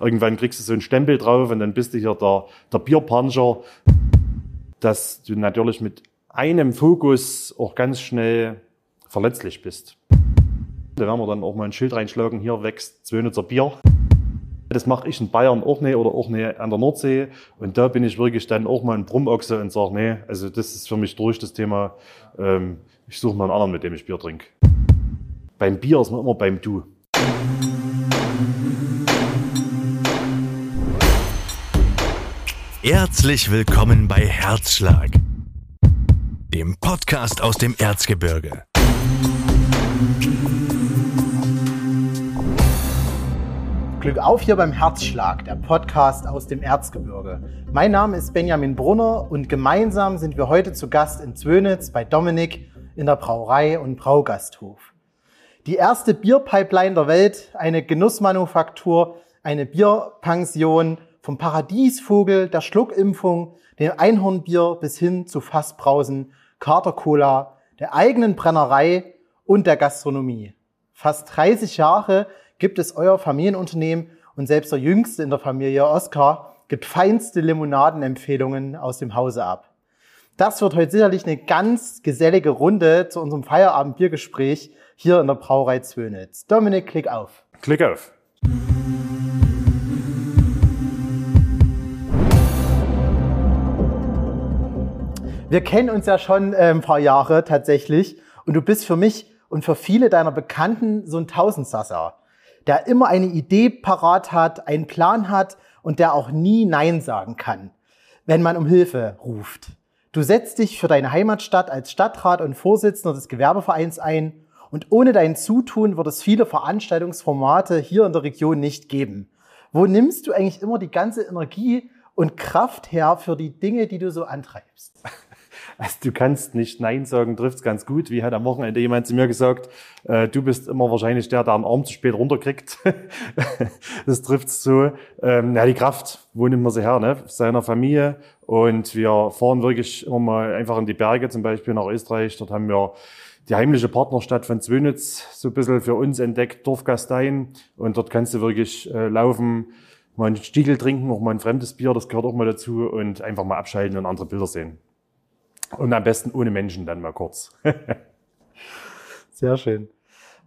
Irgendwann kriegst du so einen Stempel drauf und dann bist du hier der, der Bierpuncher, dass du natürlich mit einem Fokus auch ganz schnell verletzlich bist. Da werden wir dann auch mal ein Schild reinschlagen, hier wächst Zwönitzer Bier. Das mache ich in Bayern auch nicht oder auch nicht an der Nordsee. Und da bin ich wirklich dann auch mal ein Brummochse und sage, nee, also das ist für mich durch das Thema, ähm, ich suche mal einen anderen, mit dem ich Bier trinke. Beim Bier ist man immer beim Du. Herzlich willkommen bei Herzschlag, dem Podcast aus dem Erzgebirge. Glück auf hier beim Herzschlag, der Podcast aus dem Erzgebirge. Mein Name ist Benjamin Brunner und gemeinsam sind wir heute zu Gast in Zwönitz bei Dominik in der Brauerei und Braugasthof. Die erste Bierpipeline der Welt, eine Genussmanufaktur, eine Bierpension, vom Paradiesvogel, der Schluckimpfung, dem Einhornbier bis hin zu Fassbrausen, Katercola, der eigenen Brennerei und der Gastronomie. Fast 30 Jahre gibt es euer Familienunternehmen und selbst der Jüngste in der Familie, Oskar, gibt feinste Limonadenempfehlungen aus dem Hause ab. Das wird heute sicherlich eine ganz gesellige Runde zu unserem Feierabendbiergespräch hier in der Brauerei Zwönitz. Dominik, klick auf. Klick auf. Wir kennen uns ja schon ein paar Jahre tatsächlich und du bist für mich und für viele deiner Bekannten so ein Tausendsasser, der immer eine Idee parat hat, einen Plan hat und der auch nie Nein sagen kann, wenn man um Hilfe ruft. Du setzt dich für deine Heimatstadt als Stadtrat und Vorsitzender des Gewerbevereins ein und ohne dein Zutun wird es viele Veranstaltungsformate hier in der Region nicht geben. Wo nimmst du eigentlich immer die ganze Energie und Kraft her für die Dinge, die du so antreibst? Also du kannst nicht Nein sagen, trifft's ganz gut. Wie hat am Wochenende jemand zu mir gesagt, äh, du bist immer wahrscheinlich der, der den Arm zu spät runterkriegt. das trifft's so. Ähm, ja, die Kraft, wo nimmt man sie her? Ne? Seiner Familie. Und wir fahren wirklich immer mal einfach in die Berge, zum Beispiel nach Österreich. Dort haben wir die heimliche Partnerstadt von Zwönitz so ein bisschen für uns entdeckt, Dorfgastein. Und dort kannst du wirklich äh, laufen, mal einen Stiegel trinken, auch mal ein fremdes Bier, das gehört auch mal dazu und einfach mal abschalten und andere Bilder sehen. Und am besten ohne Menschen dann mal kurz. Sehr schön.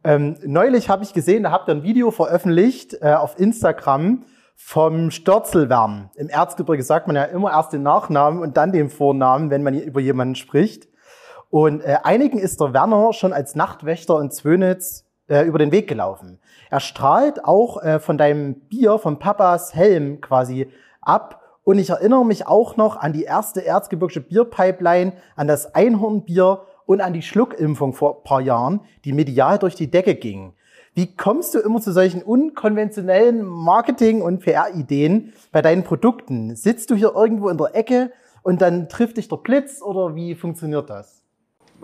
Ähm, neulich habe ich gesehen, da habt ihr ein Video veröffentlicht äh, auf Instagram vom Störzelwärm. Im Erzgebirge sagt man ja immer erst den Nachnamen und dann den Vornamen, wenn man über jemanden spricht. Und äh, einigen ist der Werner schon als Nachtwächter in Zwönitz äh, über den Weg gelaufen. Er strahlt auch äh, von deinem Bier, von Papas Helm quasi ab und ich erinnere mich auch noch an die erste erzgebirgische Bierpipeline, an das Einhornbier und an die Schluckimpfung vor ein paar Jahren, die medial durch die Decke ging. Wie kommst du immer zu solchen unkonventionellen Marketing- und PR-Ideen bei deinen Produkten? Sitzt du hier irgendwo in der Ecke und dann trifft dich der Blitz oder wie funktioniert das?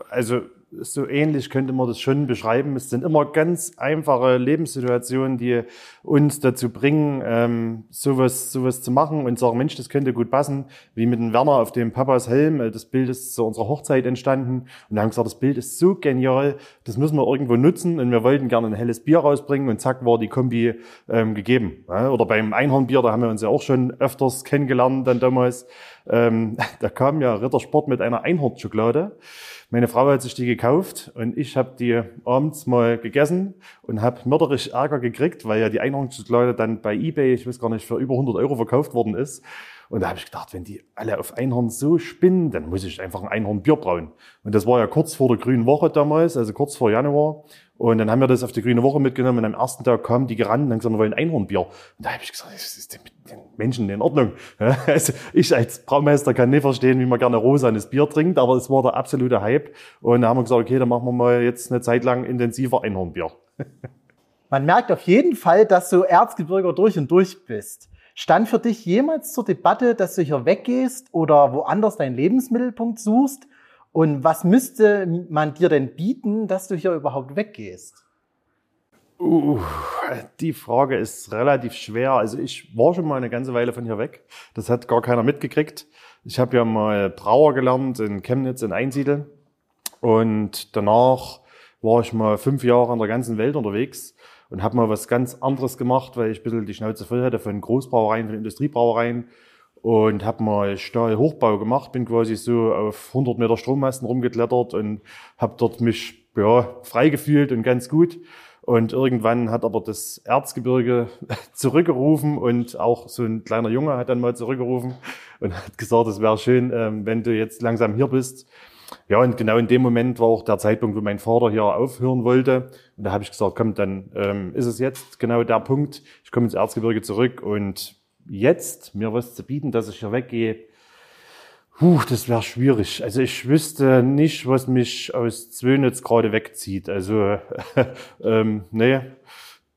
Also so ähnlich könnte man das schon beschreiben. Es sind immer ganz einfache Lebenssituationen, die uns dazu bringen, ähm, sowas, sowas zu machen und sagen, Mensch, das könnte gut passen, wie mit dem Werner auf dem Papas Helm. Äh, das Bild ist zu unserer Hochzeit entstanden und haben gesagt, das Bild ist so genial, das müssen wir irgendwo nutzen und wir wollten gerne ein helles Bier rausbringen und zack war die Kombi ähm, gegeben. Oder beim Einhornbier, da haben wir uns ja auch schon öfters kennengelernt dann damals. Ähm, da kam ja Rittersport mit einer Einhornschokolade. Meine Frau hat sich die gekauft und ich habe die abends mal gegessen und habe mörderisch Ärger gekriegt, weil ja die Einhornschokolade dann bei eBay, ich weiß gar nicht, für über 100 Euro verkauft worden ist. Und da habe ich gedacht, wenn die alle auf Einhorn so spinnen, dann muss ich einfach ein Einhornbier brauen. Und das war ja kurz vor der Grünen Woche damals, also kurz vor Januar. Und dann haben wir das auf die Grüne Woche mitgenommen und am ersten Tag kamen die gerannt und haben gesagt, wir wollen Einhornbier. Und da habe ich gesagt, was ist mit den Menschen in Ordnung? Also ich als Braumeister kann nicht verstehen, wie man gerne rosanes Bier trinkt, aber es war der absolute Hype. Und da haben wir gesagt, okay, dann machen wir mal jetzt eine Zeit lang intensiver Einhornbier. Man merkt auf jeden Fall, dass du Erzgebirger durch und durch bist. Stand für dich jemals zur Debatte, dass du hier weggehst oder woanders deinen Lebensmittelpunkt suchst? Und was müsste man dir denn bieten, dass du hier überhaupt weggehst? Uh, die Frage ist relativ schwer. Also ich war schon mal eine ganze Weile von hier weg. Das hat gar keiner mitgekriegt. Ich habe ja mal Brauer gelernt in Chemnitz in Einsiedel. Und danach war ich mal fünf Jahre in der ganzen Welt unterwegs und habe mal was ganz anderes gemacht, weil ich ein bisschen die Schnauze voll hatte von Großbrauereien, von Industriebrauereien und habe mal Stahlhochbau gemacht, bin quasi so auf 100 Meter Strommasten rumgeklettert und habe dort mich ja, frei gefühlt und ganz gut. Und irgendwann hat aber das Erzgebirge zurückgerufen und auch so ein kleiner Junge hat dann mal zurückgerufen und hat gesagt, es wäre schön, ähm, wenn du jetzt langsam hier bist. Ja, und genau in dem Moment war auch der Zeitpunkt, wo mein Vater hier aufhören wollte. Und da habe ich gesagt, komm, dann ähm, ist es jetzt genau der Punkt. Ich komme ins Erzgebirge zurück und jetzt mir was zu bieten, dass ich hier weggehe, Puh, das wäre schwierig. Also ich wüsste nicht, was mich aus Zwönitz gerade wegzieht. Also ähm, nee,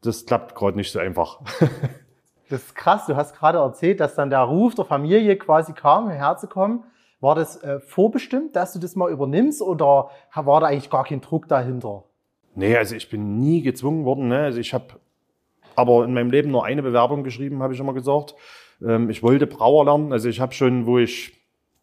das klappt gerade nicht so einfach. das ist krass. Du hast gerade erzählt, dass dann der Ruf der Familie quasi kam, hierher zu kommen. War das äh, vorbestimmt, dass du das mal übernimmst oder war da eigentlich gar kein Druck dahinter? Nee, also ich bin nie gezwungen worden. Ne? Also ich habe aber in meinem Leben nur eine Bewerbung geschrieben, habe ich immer gesagt. Ähm, ich wollte Brauer lernen. Also ich habe schon, wo ich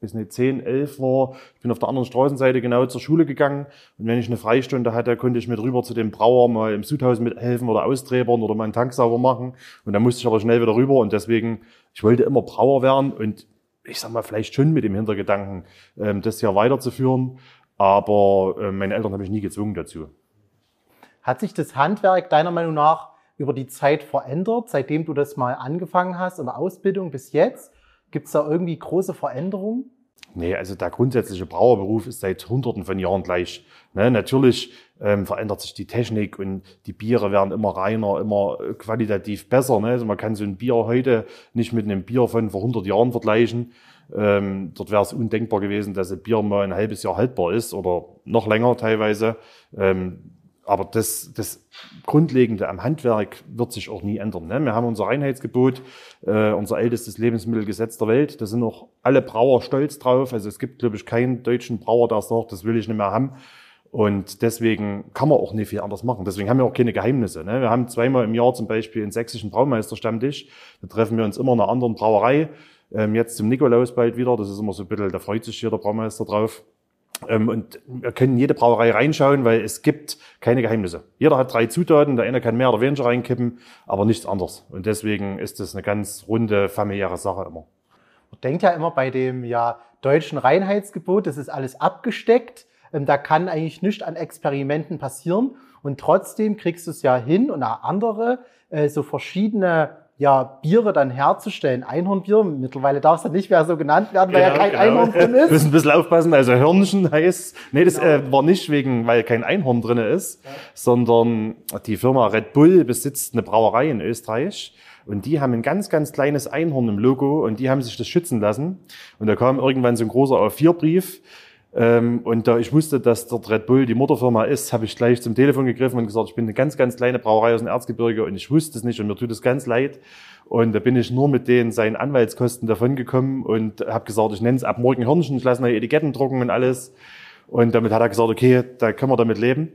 bis nicht 10, 11 war. Ich bin auf der anderen Straßenseite genau zur Schule gegangen. Und wenn ich eine Freistunde hatte, konnte ich mit rüber zu dem Brauer mal im Sudhaus mithelfen oder austräbern oder mal einen Tank sauber machen. Und dann musste ich aber schnell wieder rüber. Und deswegen, ich wollte immer Brauer werden und ich sag mal, vielleicht schon mit dem Hintergedanken, ähm, das hier weiterzuführen. Aber äh, meine Eltern habe ich nie gezwungen dazu. Hat sich das Handwerk deiner Meinung nach über die Zeit verändert, seitdem du das mal angefangen hast in der Ausbildung bis jetzt? Gibt es da irgendwie große Veränderungen? Nee, also der grundsätzliche Brauerberuf ist seit Hunderten von Jahren gleich. Ne, natürlich ähm, verändert sich die Technik und die Biere werden immer reiner, immer qualitativ besser. Ne? Also man kann so ein Bier heute nicht mit einem Bier von vor 100 Jahren vergleichen. Ähm, dort wäre es undenkbar gewesen, dass ein Bier mal ein halbes Jahr haltbar ist oder noch länger teilweise. Ähm, aber das, das Grundlegende am Handwerk wird sich auch nie ändern. Ne? Wir haben unser Reinheitsgebot, äh, unser ältestes Lebensmittelgesetz der Welt. Da sind auch alle Brauer stolz drauf. Also es gibt, glaube ich, keinen deutschen Brauer, der sagt, das will ich nicht mehr haben. Und deswegen kann man auch nicht viel anders machen. Deswegen haben wir auch keine Geheimnisse. Ne? Wir haben zweimal im Jahr zum Beispiel einen sächsischen Braumeisterstammtisch. Da treffen wir uns immer in einer anderen Brauerei. Ähm, jetzt zum Nikolaus bald wieder. Das ist immer so ein bisschen, da freut sich hier der Braumeister drauf. Ähm, und wir können jede Brauerei reinschauen, weil es gibt keine Geheimnisse. Jeder hat drei Zutaten, der eine kann mehr oder weniger reinkippen, aber nichts anderes. Und deswegen ist das eine ganz runde, familiäre Sache immer. Man denkt ja immer bei dem ja, deutschen Reinheitsgebot, das ist alles abgesteckt. Ähm, da kann eigentlich nichts an Experimenten passieren. Und trotzdem kriegst du es ja hin und auch andere, äh, so verschiedene ja, Biere dann herzustellen. Einhornbier, mittlerweile darf es dann nicht mehr so genannt werden, weil genau, ja kein genau. Einhorn drin ist. Wir müssen ein bisschen aufpassen, also Hörnchen heißt, nee, das genau. äh, war nicht wegen, weil kein Einhorn drin ist, ja. sondern die Firma Red Bull besitzt eine Brauerei in Österreich. Und die haben ein ganz, ganz kleines Einhorn im Logo und die haben sich das schützen lassen. Und da kam irgendwann so ein großer A4-Brief ähm, und da ich wusste, dass dort Red Bull die Mutterfirma ist, habe ich gleich zum Telefon gegriffen und gesagt, ich bin eine ganz, ganz kleine Brauerei aus dem Erzgebirge und ich wusste es nicht und mir tut es ganz leid. Und da bin ich nur mit den seinen Anwaltskosten davongekommen und habe gesagt, ich nenne es ab morgen Hirnchen, ich lasse neue Etiketten drucken und alles. Und damit hat er gesagt, okay, da können wir damit leben.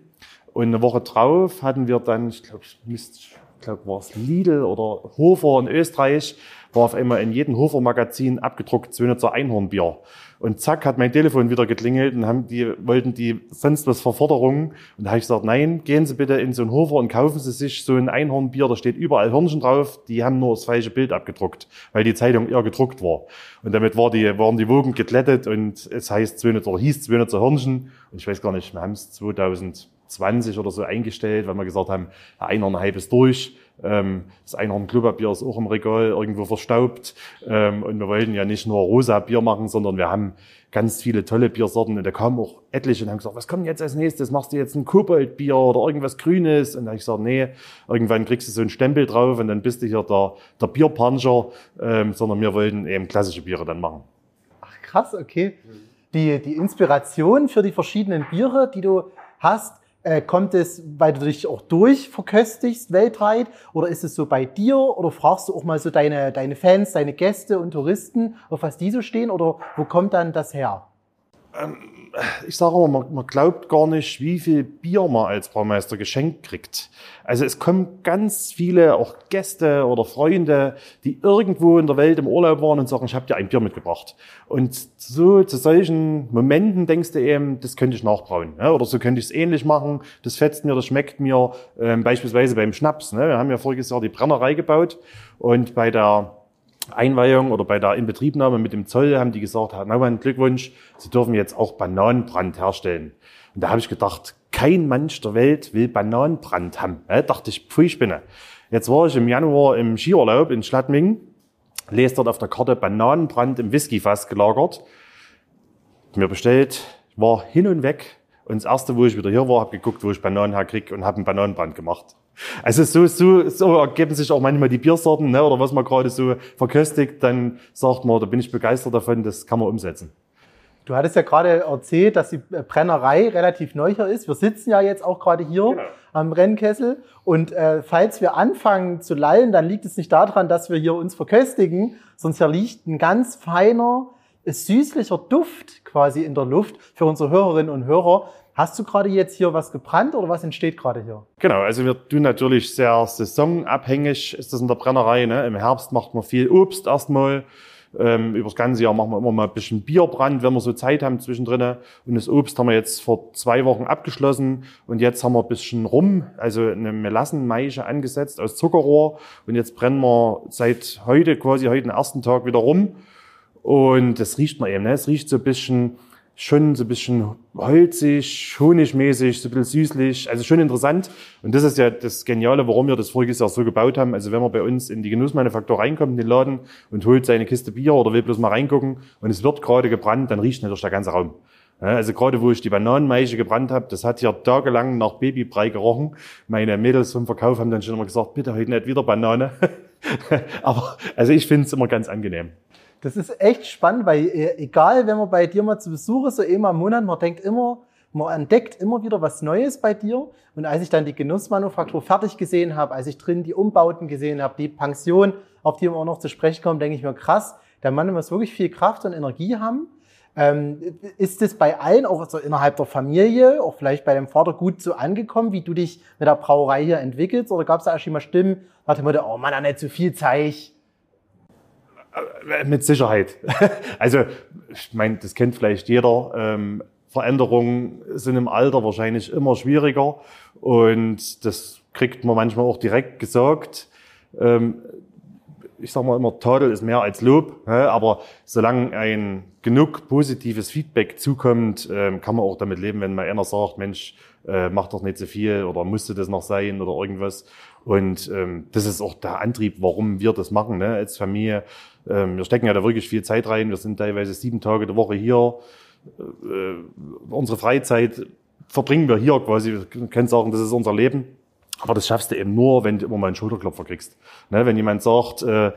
Und eine Woche drauf hatten wir dann, ich glaube, ich glaube, war es Lidl oder Hofer in Österreich, war auf einmal in jedem Hofer-Magazin abgedruckt Zwönitzer Einhornbier. Und zack, hat mein Telefon wieder geklingelt und haben die, wollten die sonst was Verforderungen. Und da habe ich gesagt, nein, gehen Sie bitte in so einen Hofer und kaufen Sie sich so ein Einhornbier, da steht überall Hörnchen drauf, die haben nur das falsche Bild abgedruckt, weil die Zeitung eher gedruckt war. Und damit war die, waren die Wogen geglättet und es heißt Zwönitzer, hieß Zwönitzer Hörnchen. Und ich weiß gar nicht, wir haben es 2020 oder so eingestellt, weil wir gesagt haben, der Einhorn-Hype ist durch ähm, das Einhorn Klopapier ist auch im Regal irgendwo verstaubt. Ähm, und wir wollten ja nicht nur rosa Bier machen, sondern wir haben ganz viele tolle Biersorten. Und da kamen auch etliche und haben gesagt, was kommt jetzt als nächstes? Machst du jetzt ein Koboldbier oder irgendwas Grünes? Und da habe ich gesagt, nee, irgendwann kriegst du so einen Stempel drauf und dann bist du hier der, der Bierpuncher. Ähm, sondern wir wollten eben klassische Biere dann machen. Ach krass, okay. Die, die Inspiration für die verschiedenen Biere, die du hast, äh, kommt es, weil du dich auch durchverköstigst weltweit? Oder ist es so bei dir? Oder fragst du auch mal so deine, deine Fans, deine Gäste und Touristen, auf was die so stehen? Oder wo kommt dann das her? Ähm, ich sage immer, man, man glaubt gar nicht, wie viel Bier man als Braumeister geschenkt kriegt. Also es kommen ganz viele auch Gäste oder Freunde, die irgendwo in der Welt im Urlaub waren und sagen, ich habe dir ein Bier mitgebracht. Und so zu solchen Momenten denkst du eben, das könnte ich nachbrauen. Ne? Oder so könnte ich es ähnlich machen. Das fetzt mir, das schmeckt mir. Ähm, beispielsweise beim Schnaps. Ne? Wir haben ja voriges Jahr die Brennerei gebaut und bei der Einweihung oder bei der Inbetriebnahme mit dem Zoll haben die gesagt, Herr Naumann, Glückwunsch, Sie dürfen jetzt auch Bananenbrand herstellen. Und da habe ich gedacht, kein Mensch der Welt will Bananenbrand haben. Da dachte ich, pfui Spinne. Jetzt war ich im Januar im Skiurlaub in Schladming, lese dort auf der Karte Bananenbrand im Whiskyfass gelagert, mir bestellt, war hin und weg. Und das erste, wo ich wieder hier war, habe geguckt, wo ich Bananen herkriege und habe einen Bananenbrand gemacht. Also so, so, so ergeben sich auch manchmal die Biersorten, ne, oder was man gerade so verköstigt, dann sagt man, da bin ich begeistert davon, das kann man umsetzen. Du hattest ja gerade erzählt, dass die Brennerei relativ neu hier ist. Wir sitzen ja jetzt auch gerade hier genau. am Brennkessel. Und äh, falls wir anfangen zu lallen, dann liegt es nicht daran, dass wir hier uns verköstigen, sondern hier liegt ein ganz feiner, süßlicher Duft quasi in der Luft für unsere Hörerinnen und Hörer. Hast du gerade jetzt hier was gebrannt oder was entsteht gerade hier? Genau, also wir tun natürlich sehr saisonabhängig, ist das in der Brennerei. Ne? Im Herbst macht man viel Obst erstmal. Ähm, über das ganze Jahr machen wir immer mal ein bisschen Bierbrand, wenn wir so Zeit haben zwischendrin. Und das Obst haben wir jetzt vor zwei Wochen abgeschlossen. Und jetzt haben wir ein bisschen Rum, also eine Melassenmaische angesetzt aus Zuckerrohr. Und jetzt brennen wir seit heute, quasi heute den ersten Tag wieder rum. Und das riecht man eben. Ne? Es riecht so ein bisschen schon so ein bisschen holzig, honigmäßig, so ein bisschen süßlich, also schon interessant. Und das ist ja das Geniale, warum wir das voriges Jahr so gebaut haben. Also wenn man bei uns in die Genussmanufaktur reinkommt, in den Laden und holt seine Kiste Bier oder will bloß mal reingucken und es wird gerade gebrannt, dann riecht natürlich der ganze Raum. Also gerade wo ich die Bananenmeiche gebrannt habe, das hat hier tagelang nach Babybrei gerochen. Meine Mädels vom Verkauf haben dann schon immer gesagt, bitte heute nicht wieder Banane. Aber also ich finde es immer ganz angenehm. Das ist echt spannend, weil äh, egal, wenn man bei dir mal zu Besuch ist, so einmal im Monat, man denkt immer, man entdeckt immer wieder was Neues bei dir. Und als ich dann die Genussmanufaktur fertig gesehen habe, als ich drin die Umbauten gesehen habe, die Pension, auf die wir auch noch zu sprechen kommen, denke ich mir, krass, der Mann muss wirklich viel Kraft und Energie haben. Ähm, ist es bei allen, auch also innerhalb der Familie, auch vielleicht bei deinem Vater gut so angekommen, wie du dich mit der Brauerei hier entwickelst? Oder gab es da schon mal Stimmen nach dem Motto, oh Mann, nicht zu viel Zeich? Äh, mit Sicherheit. also, ich meine, das kennt vielleicht jeder. Ähm, Veränderungen sind im Alter wahrscheinlich immer schwieriger und das kriegt man manchmal auch direkt gesagt. Ähm, ich sage mal immer, Tadel ist mehr als Lob, aber solange ein genug positives Feedback zukommt, ähm, kann man auch damit leben, wenn mal einer sagt, Mensch, äh, mach doch nicht so viel oder musste das noch sein oder irgendwas. Und ähm, das ist auch der Antrieb, warum wir das machen ne, als Familie. Ähm, wir stecken ja da wirklich viel Zeit rein. Wir sind teilweise sieben Tage der Woche hier. Äh, unsere Freizeit verbringen wir hier quasi. Wir können sagen, das ist unser Leben. Aber das schaffst du eben nur, wenn du immer mal einen Schulterklopfer kriegst. Ne, wenn jemand sagt, äh,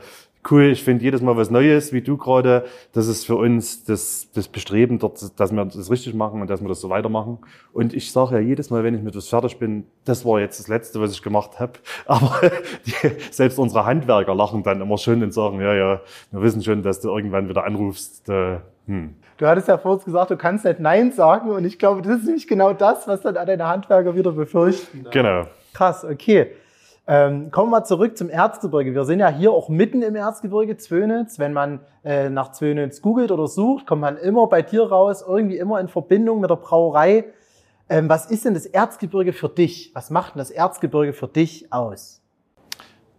cool, ich finde jedes Mal was Neues, wie du gerade. Das ist für uns das, das Bestreben, dort, dass wir das richtig machen und dass wir das so weitermachen. Und ich sage ja jedes Mal, wenn ich mit was fertig bin, das war jetzt das Letzte, was ich gemacht habe. Aber die, selbst unsere Handwerker lachen dann immer schön und sagen, ja, ja, wir wissen schon, dass du irgendwann wieder anrufst. Äh, hm. Du hattest ja vorhin gesagt, du kannst nicht Nein sagen. Und ich glaube, das ist nämlich genau das, was dann deine Handwerker wieder befürchten. Genau. Krass, okay. Ähm, kommen wir zurück zum Erzgebirge. Wir sind ja hier auch mitten im Erzgebirge, Zwönitz. Wenn man äh, nach Zwönitz googelt oder sucht, kommt man immer bei dir raus, irgendwie immer in Verbindung mit der Brauerei. Ähm, was ist denn das Erzgebirge für dich? Was macht denn das Erzgebirge für dich aus?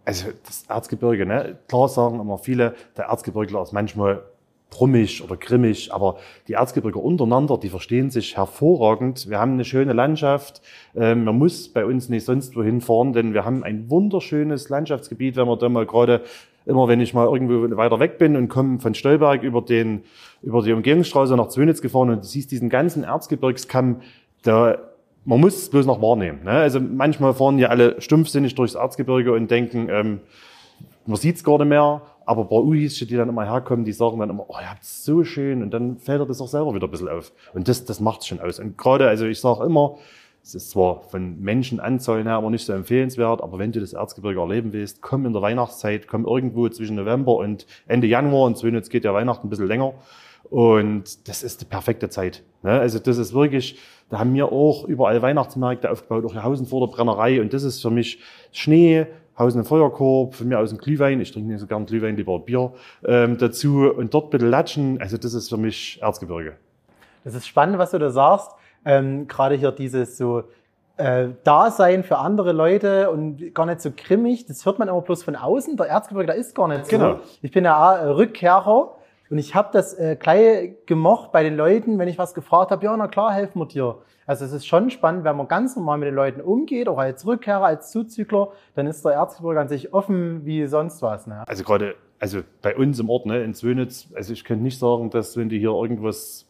Also das Erzgebirge, ne? klar sagen immer viele, der Erzgebirgler ist manchmal brummig oder grimmig, aber die Erzgebirger untereinander, die verstehen sich hervorragend. Wir haben eine schöne Landschaft. Ähm, man muss bei uns nicht sonst wohin fahren, denn wir haben ein wunderschönes Landschaftsgebiet, wenn man da mal gerade immer wenn ich mal irgendwo weiter weg bin und komme von Stolberg über den über die Umgehungsstraße nach Zwönitz gefahren und du siehst diesen ganzen Erzgebirgskamm, da man muss es bloß noch wahrnehmen. Ne? Also manchmal fahren ja alle stumpfsinnig durchs Erzgebirge und denken, ähm, man sieht's gar nicht mehr. Aber bei Uis, die dann immer herkommen, die sagen dann immer, oh, ihr habt's so schön. Und dann fällt er das auch selber wieder ein bisschen auf. Und das, das macht's schon aus. Und gerade, also ich sage immer, es ist zwar von Menschenanzahlen her aber nicht so empfehlenswert, aber wenn du das Erzgebirge erleben willst, komm in der Weihnachtszeit, komm irgendwo zwischen November und Ende Januar. Und Zwönitz geht ja Weihnachten ein bisschen länger. Und das ist die perfekte Zeit. Ne? Also das ist wirklich, da haben wir auch überall Weihnachtsmärkte aufgebaut, auch hier Hausen vor der Brennerei. Und das ist für mich Schnee, Hausen ein Feuerkorb, von mir aus ein Glühwein, ich trinke nicht so gern Glühwein, lieber Bier ähm, dazu und dort bitte latschen. Also das ist für mich Erzgebirge. Das ist spannend, was du da sagst. Ähm, Gerade hier dieses so äh, Dasein für andere Leute und gar nicht so grimmig. Das hört man immer bloß von außen. Der Erzgebirge, da ist gar nicht so. Genau. Ich bin ja äh, Rückkehrer und ich habe das äh, gleich gemocht bei den Leuten, wenn ich was gefragt habe, ja, na klar, helfen wir dir. Also es ist schon spannend, wenn man ganz normal mit den Leuten umgeht, auch als Rückkehrer, als Zuzügler, dann ist der Erzgebirge an sich offen wie sonst was. Ne? Also gerade, also bei uns im Ort, ne, in Zwönitz, also ich könnte nicht sagen, dass wenn du hier irgendwas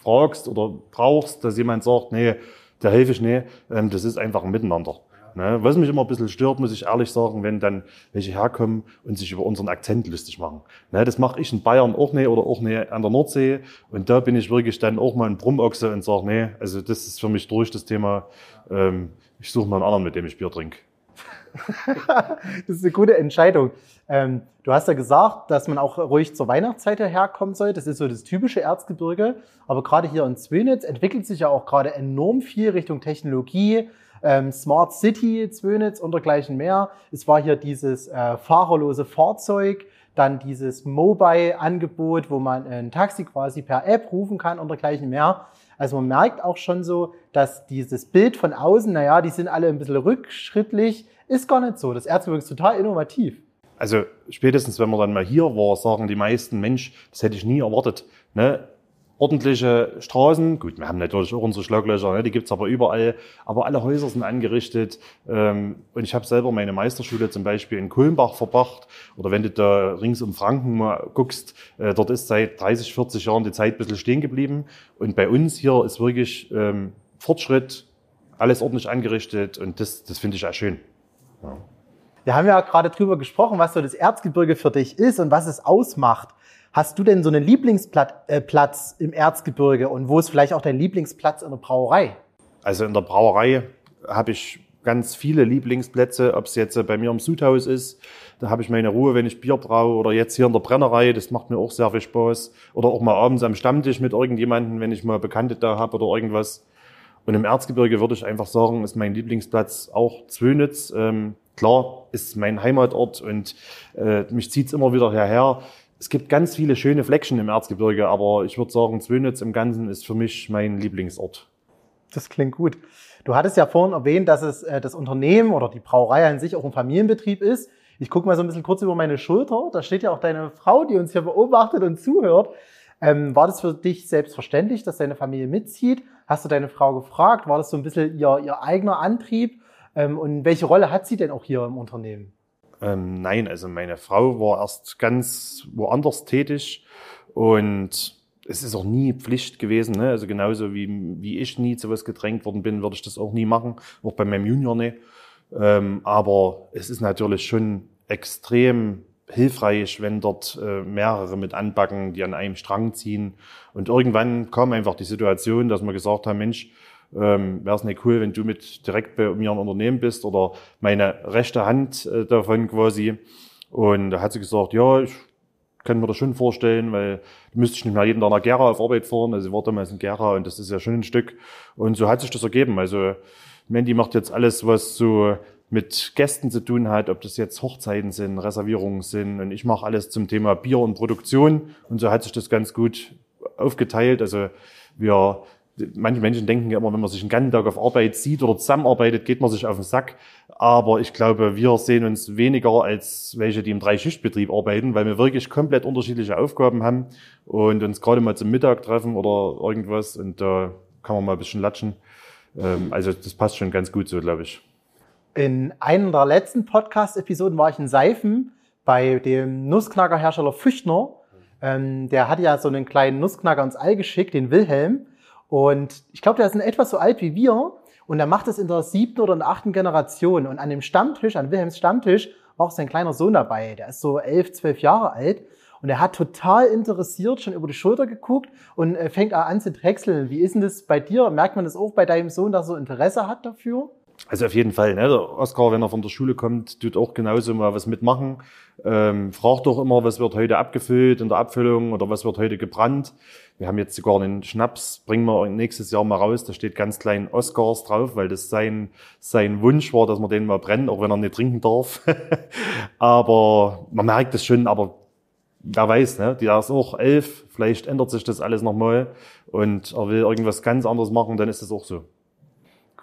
fragst oder brauchst, dass jemand sagt, nee, da helfe ich nicht. Ähm, das ist einfach ein Miteinander. Ne? Was mich immer ein bisschen stört, muss ich ehrlich sagen, wenn dann welche herkommen und sich über unseren Akzent lustig machen. Ne? Das mache ich in Bayern auch nicht oder auch nicht an der Nordsee. Und da bin ich wirklich dann auch mal ein Brummochse und sage, nee, also das ist für mich durch das Thema. Ähm, ich suche mal einen anderen, mit dem ich Bier trinke. das ist eine gute Entscheidung. Ähm, du hast ja gesagt, dass man auch ruhig zur Weihnachtszeit herkommen soll. Das ist so das typische Erzgebirge. Aber gerade hier in Zwönitz entwickelt sich ja auch gerade enorm viel Richtung Technologie, ähm, Smart City Zwönitz und dergleichen mehr. Es war hier dieses äh, fahrerlose Fahrzeug, dann dieses Mobile-Angebot, wo man ein Taxi quasi per App rufen kann und dergleichen mehr. Also man merkt auch schon so, dass dieses Bild von außen, naja, die sind alle ein bisschen rückschrittlich, ist gar nicht so. Das Erzgebirge ist total innovativ. Also spätestens, wenn man dann mal hier war, sagen die meisten, Mensch, das hätte ich nie erwartet. Ne? Ordentliche Straßen, gut, wir haben natürlich auch unsere Schlaglöcher, ne? die gibt's aber überall, aber alle Häuser sind angerichtet. Ähm, und ich habe selber meine Meisterschule zum Beispiel in Kulmbach verbracht. Oder wenn du da rings um Franken mal guckst, äh, dort ist seit 30, 40 Jahren die Zeit ein bisschen stehen geblieben. Und bei uns hier ist wirklich ähm, Fortschritt, alles ordentlich angerichtet und das, das finde ich auch schön. Ja. Wir haben ja gerade drüber gesprochen, was so das Erzgebirge für dich ist und was es ausmacht. Hast du denn so einen Lieblingsplatz im Erzgebirge und wo ist vielleicht auch dein Lieblingsplatz in der Brauerei? Also in der Brauerei habe ich ganz viele Lieblingsplätze, ob es jetzt bei mir im Sudhaus ist, da habe ich meine Ruhe, wenn ich Bier braue oder jetzt hier in der Brennerei, das macht mir auch sehr viel Spaß. Oder auch mal abends am Stammtisch mit irgendjemandem, wenn ich mal Bekannte da habe oder irgendwas. Und im Erzgebirge würde ich einfach sagen, ist mein Lieblingsplatz auch Zwönitz. Ähm, klar, ist mein Heimatort und äh, mich zieht's immer wieder hierher. Es gibt ganz viele schöne Fleckchen im Erzgebirge, aber ich würde sagen, Zwönitz im Ganzen ist für mich mein Lieblingsort. Das klingt gut. Du hattest ja vorhin erwähnt, dass es äh, das Unternehmen oder die Brauerei an sich auch ein Familienbetrieb ist. Ich gucke mal so ein bisschen kurz über meine Schulter. Da steht ja auch deine Frau, die uns hier beobachtet und zuhört. Ähm, war das für dich selbstverständlich, dass deine Familie mitzieht? Hast du deine Frau gefragt? War das so ein bisschen ihr, ihr eigener Antrieb? Ähm, und welche Rolle hat sie denn auch hier im Unternehmen? Ähm, nein, also meine Frau war erst ganz woanders tätig und es ist auch nie Pflicht gewesen. Ne? Also genauso wie, wie ich nie zu was gedrängt worden bin, würde ich das auch nie machen, auch bei meinem Junior nicht. Ähm, aber es ist natürlich schon extrem hilfreich, wenn dort äh, mehrere mit anbacken, die an einem Strang ziehen. Und irgendwann kam einfach die Situation, dass wir gesagt haben, Mensch, ähm, wäre es nicht cool, wenn du mit direkt bei mir im Unternehmen bist oder meine rechte Hand äh, davon quasi. Und da hat sie gesagt, ja, ich kann mir das schon vorstellen, weil du müsstest nicht mehr jeden Tag nach Gera auf Arbeit fahren. Also ich war damals in Gera und das ist ja schon ein Stück. Und so hat sich das ergeben. Also Mandy macht jetzt alles, was so mit Gästen zu tun hat, ob das jetzt Hochzeiten sind, Reservierungen sind. Und ich mache alles zum Thema Bier und Produktion. Und so hat sich das ganz gut aufgeteilt. Also wir manche Menschen denken ja immer, wenn man sich einen ganzen Tag auf Arbeit sieht oder zusammenarbeitet, geht man sich auf den Sack. Aber ich glaube, wir sehen uns weniger als welche, die im Dreischichtbetrieb arbeiten, weil wir wirklich komplett unterschiedliche Aufgaben haben und uns gerade mal zum Mittag treffen oder irgendwas und da kann man mal ein bisschen latschen. Ähm, also das passt schon ganz gut so, glaube ich. In einer der letzten Podcast-Episoden war ich in Seifen bei dem Nussknackerhersteller Füchtner. Ähm, der hat ja so einen kleinen Nussknacker ins All geschickt, den Wilhelm. Und ich glaube, der ist etwas so alt wie wir und er macht es in der siebten oder achten Generation. Und an dem Stammtisch, an Wilhelms Stammtisch, war auch sein kleiner Sohn dabei. Der ist so elf, zwölf Jahre alt. Und er hat total interessiert schon über die Schulter geguckt und äh, fängt an zu drechseln. Wie ist denn das bei dir? Merkt man das auch bei deinem Sohn, dass er Interesse hat dafür? Also auf jeden Fall. Ne? Der Oskar, wenn er von der Schule kommt, tut auch genauso mal was mitmachen. Ähm, fragt doch immer, was wird heute abgefüllt in der Abfüllung oder was wird heute gebrannt. Wir haben jetzt sogar einen Schnaps, bringen wir nächstes Jahr mal raus. Da steht ganz klein Oscars drauf, weil das sein, sein Wunsch war, dass man den mal brennt, auch wenn er nicht trinken darf. aber man merkt es schon, aber wer weiß, ne? Der ist auch elf, vielleicht ändert sich das alles nochmal und er will irgendwas ganz anderes machen, dann ist das auch so.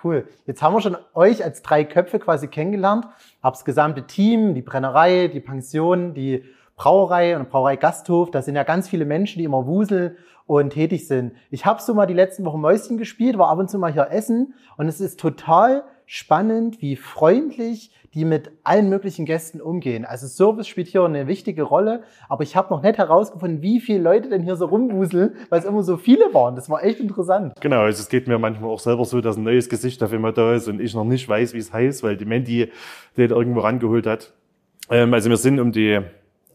Cool. Jetzt haben wir schon euch als drei Köpfe quasi kennengelernt. Hab's gesamte Team, die Brennerei, die Pension, die Brauerei und Brauerei Gasthof. Da sind ja ganz viele Menschen, die immer wuseln und tätig sind. Ich habe so mal die letzten Wochen Mäuschen gespielt, war ab und zu mal hier essen und es ist total spannend, wie freundlich die mit allen möglichen Gästen umgehen. Also Service spielt hier eine wichtige Rolle, aber ich habe noch nicht herausgefunden, wie viele Leute denn hier so rumwuseln, weil es immer so viele waren. Das war echt interessant. Genau, also es geht mir manchmal auch selber so, dass ein neues Gesicht auf immer da ist und ich noch nicht weiß, wie es heißt, weil die Mandy den irgendwo rangeholt hat. Ähm, also wir sind um die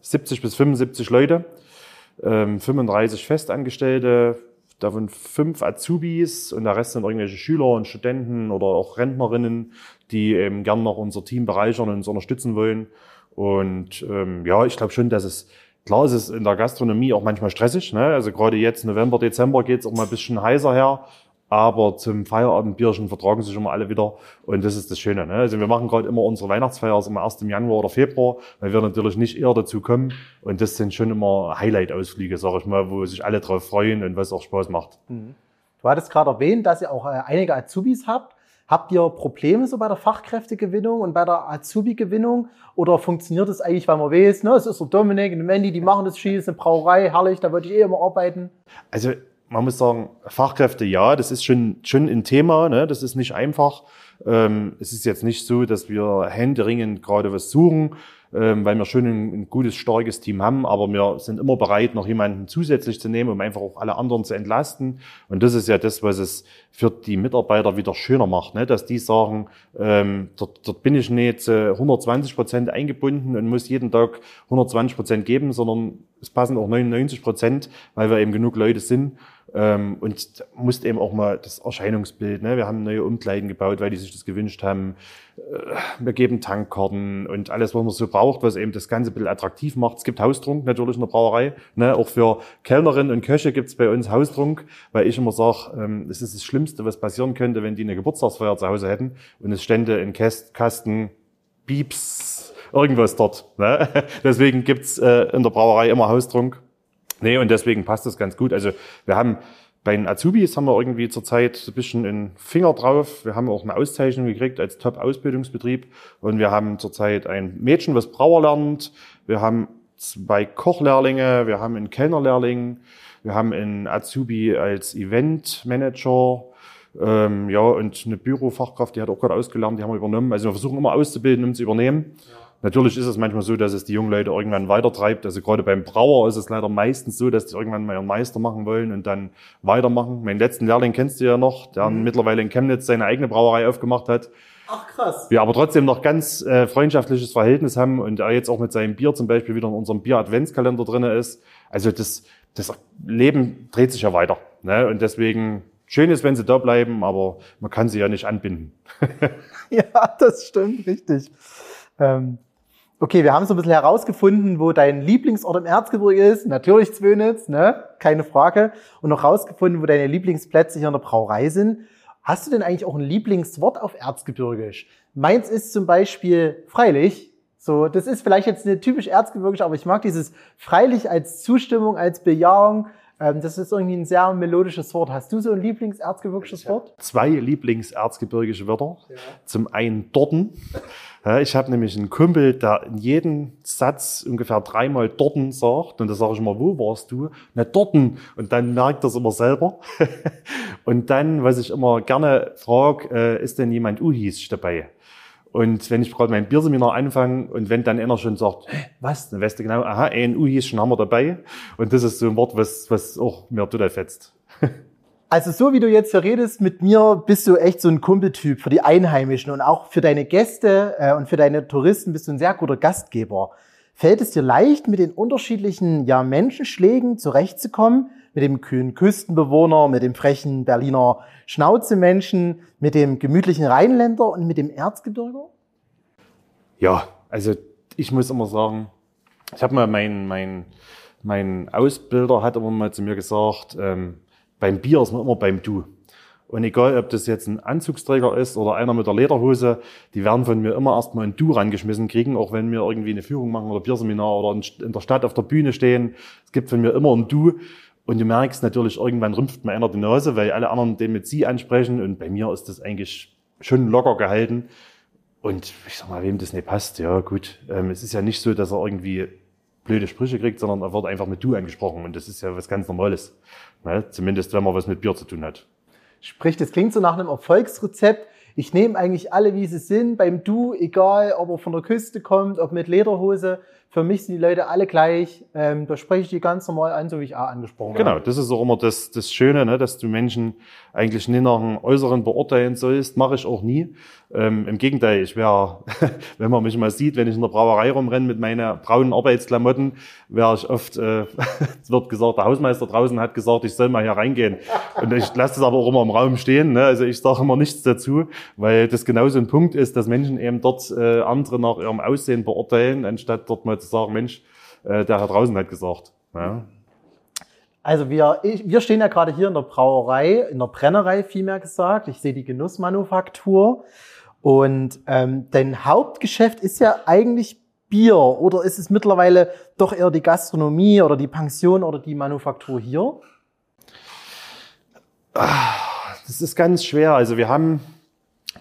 70 bis 75 Leute, ähm, 35 Festangestellte, davon fünf Azubis und der Rest sind irgendwelche Schüler und Studenten oder auch Rentnerinnen, die eben gern noch unser Team bereichern und uns unterstützen wollen. Und ähm, ja, ich glaube schon, dass es klar ist es in der Gastronomie auch manchmal stressig. Ne? Also gerade jetzt November, Dezember geht's auch mal ein bisschen heißer her. Aber zum Feierabendbierchen vertragen sich immer alle wieder. Und das ist das Schöne. Ne? Also wir machen gerade immer unsere Weihnachtsfeier also immer erst im Januar oder Februar, weil wir natürlich nicht eher dazu kommen. Und das sind schon immer Highlight-Ausflüge, sage ich mal, wo sich alle drauf freuen und was auch Spaß macht. Mhm. Du hattest gerade erwähnt, dass ihr auch äh, einige Azubis habt. Habt ihr Probleme so bei der Fachkräftegewinnung und bei der Azubi-Gewinnung? Oder funktioniert es eigentlich, weil man weiß, ne, es ist der Dominik und Mandy, die machen das Schießen, eine Brauerei, herrlich, da würde ich eh immer arbeiten? Also man muss sagen, Fachkräfte ja, das ist schon, schon ein Thema, ne? das ist nicht einfach. Ähm, es ist jetzt nicht so, dass wir händeringend gerade was suchen, ähm, weil wir schon ein, ein, gutes, starkes Team haben, aber wir sind immer bereit, noch jemanden zusätzlich zu nehmen, um einfach auch alle anderen zu entlasten. Und das ist ja das, was es für die Mitarbeiter wieder schöner macht, ne? dass die sagen, ähm, dort, dort bin ich nicht äh, 120 Prozent eingebunden und muss jeden Tag 120 Prozent geben, sondern es passen auch 99 Prozent, weil wir eben genug Leute sind. Ähm, und musste eben auch mal das Erscheinungsbild, ne? wir haben neue Umkleiden gebaut, weil die sich das gewünscht haben. Äh, wir geben Tankkarten und alles, was man so braucht, was eben das Ganze ein bisschen attraktiv macht. Es gibt Haustrunk natürlich in der Brauerei. Ne? Auch für Kellnerinnen und Köche gibt's bei uns Haustrunk, weil ich immer sage, ähm, es ist das Schlimmste, was passieren könnte, wenn die eine Geburtstagsfeier zu Hause hätten und es stände in Kasten Pieps, irgendwas dort. Ne? Deswegen gibt's äh, in der Brauerei immer Haustrunk. Nee, und deswegen passt das ganz gut. Also wir haben bei den Azubis haben wir irgendwie zurzeit ein bisschen einen Finger drauf. Wir haben auch eine Auszeichnung gekriegt als Top-Ausbildungsbetrieb. Und wir haben zurzeit ein Mädchen, was Brauer lernt. Wir haben zwei Kochlehrlinge. Wir haben einen Kellnerlehrling. Wir haben einen Azubi als Eventmanager. Ähm, ja, und eine Bürofachkraft, die hat auch gerade ausgelernt, die haben wir übernommen. Also wir versuchen immer auszubilden, um zu übernehmen. Ja. Natürlich ist es manchmal so, dass es die jungen Leute irgendwann weitertreibt. Also gerade beim Brauer ist es leider meistens so, dass die irgendwann mal ihren Meister machen wollen und dann weitermachen. Meinen letzten Lehrling kennst du ja noch, der mhm. mittlerweile in Chemnitz seine eigene Brauerei aufgemacht hat. Ach krass. Wir aber trotzdem noch ganz äh, freundschaftliches Verhältnis haben und er jetzt auch mit seinem Bier zum Beispiel wieder in unserem Bier-Adventskalender drinne ist. Also das, das Leben dreht sich ja weiter. Ne? Und deswegen schön ist, wenn sie da bleiben, aber man kann sie ja nicht anbinden. ja, das stimmt, richtig. Ähm Okay, wir haben so ein bisschen herausgefunden, wo dein Lieblingsort im Erzgebirge ist. Natürlich Zwönitz, ne? Keine Frage. Und noch herausgefunden, wo deine Lieblingsplätze hier in der Brauerei sind. Hast du denn eigentlich auch ein Lieblingswort auf Erzgebirgisch? Meins ist zum Beispiel freilich. So, das ist vielleicht jetzt eine typisch Erzgebirgisch, aber ich mag dieses freilich als Zustimmung, als Bejahung. Ähm, das ist irgendwie ein sehr melodisches Wort. Hast du so ein Lieblingserzgebirgisches Wort? Zwei Lieblingserzgebirgische Wörter. Ja. Zum einen Dorten. Ich habe nämlich einen Kumpel, der in jedem Satz ungefähr dreimal Dorten sagt. Und da sage ich immer, wo warst du? Na, Dorten. Und dann merkt er es immer selber. und dann, was ich immer gerne frage, äh, ist denn jemand Uhis dabei? Und wenn ich gerade mein Bierseminar anfange und wenn dann einer schon sagt, was, dann weißt du genau, aha, ein Uhis schon haben wir dabei. Und das ist so ein Wort, was, was auch mir total fetzt. Also so wie du jetzt hier redest mit mir, bist du echt so ein Kumpeltyp für die Einheimischen und auch für deine Gäste äh, und für deine Touristen bist du ein sehr guter Gastgeber. Fällt es dir leicht, mit den unterschiedlichen ja, Menschenschlägen zurechtzukommen? Mit dem kühlen Küstenbewohner, mit dem frechen Berliner Schnauzemenschen, mit dem gemütlichen Rheinländer und mit dem Erzgebirger? Ja, also ich muss immer sagen, ich habe mal mein, mein, mein Ausbilder hat immer mal zu mir gesagt, ähm, beim Bier ist man immer beim Du. Und egal, ob das jetzt ein Anzugsträger ist oder einer mit der Lederhose, die werden von mir immer erstmal ein Du rangeschmissen kriegen, auch wenn wir irgendwie eine Führung machen oder Bierseminar oder in der Stadt auf der Bühne stehen. Es gibt von mir immer ein Du. Und du merkst natürlich, irgendwann rümpft mir einer die Nase, weil alle anderen den mit Sie ansprechen. Und bei mir ist das eigentlich schon locker gehalten. Und ich sag mal, wem das nicht passt, ja gut. Ähm, es ist ja nicht so, dass er irgendwie blöde Sprüche kriegt, sondern er wird einfach mit Du angesprochen. Und das ist ja was ganz Normales. Ne? Zumindest, wenn man was mit Bier zu tun hat. Sprich, das klingt so nach einem Erfolgsrezept. Ich nehme eigentlich alle, wie sie sind, beim Du, egal ob er von der Küste kommt, ob mit Lederhose. Für mich sind die Leute alle gleich. Ähm, da spreche ich die ganz normal an, so wie ich auch angesprochen genau, habe. Genau, das ist auch immer das, das Schöne, ne, dass du Menschen eigentlich nicht nach dem Äußeren beurteilen sollst. Mache ich auch nie. Ähm, Im Gegenteil, ich wäre, wenn man mich mal sieht, wenn ich in der Brauerei rumrenne mit meinen braunen Arbeitsklamotten, wäre ich oft, äh, es wird gesagt, der Hausmeister draußen hat gesagt, ich soll mal hier reingehen. Und ich lasse das aber auch immer im Raum stehen. Ne? Also ich sage immer nichts dazu, weil das genauso ein Punkt ist, dass Menschen eben dort äh, andere nach ihrem Aussehen beurteilen, anstatt dort mal zu sagen, Mensch, äh, der da draußen hat gesagt. Ja? Also wir, ich, wir stehen ja gerade hier in der Brauerei, in der Brennerei vielmehr gesagt. Ich sehe die Genussmanufaktur. Und ähm, dein Hauptgeschäft ist ja eigentlich Bier oder ist es mittlerweile doch eher die Gastronomie oder die Pension oder die Manufaktur hier? Das ist ganz schwer. Also wir haben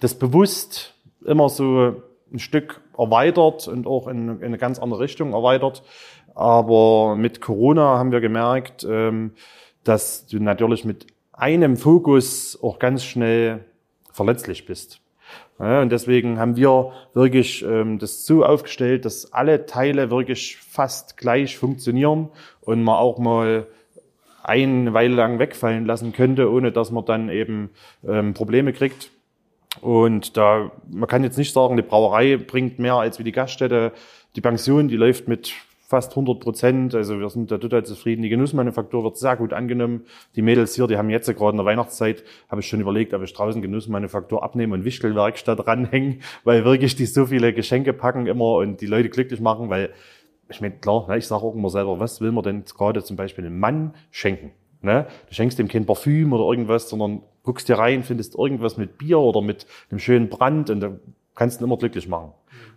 das bewusst immer so ein Stück erweitert und auch in, eine ganz andere Richtung erweitert. Aber mit Corona haben wir gemerkt, ähm, dass du natürlich mit einem Fokus auch ganz schnell verletzlich bist. Ja, und deswegen haben wir wirklich ähm, das so aufgestellt, dass alle Teile wirklich fast gleich funktionieren und man auch mal eine Weile lang wegfallen lassen könnte, ohne dass man dann eben ähm, Probleme kriegt. Und da, man kann jetzt nicht sagen, die Brauerei bringt mehr als wie die Gaststätte. Die Pension, die läuft mit fast 100 Prozent. Also wir sind da total zufrieden. Die Genussmanufaktur wird sehr gut angenommen. Die Mädels hier, die haben jetzt gerade in der Weihnachtszeit, habe ich schon überlegt, ob ich draußen Genussmanufaktur abnehme und Wichtelwerkstatt ranhängen, weil wirklich die so viele Geschenke packen immer und die Leute glücklich machen, weil ich meine, klar, ne, ich sage auch immer selber, was will man denn gerade zum Beispiel einem Mann schenken? Ne? Du schenkst ihm kein Parfüm oder irgendwas, sondern guckst dir rein, findest irgendwas mit Bier oder mit einem schönen Brand und da kannst du ihn immer glücklich machen.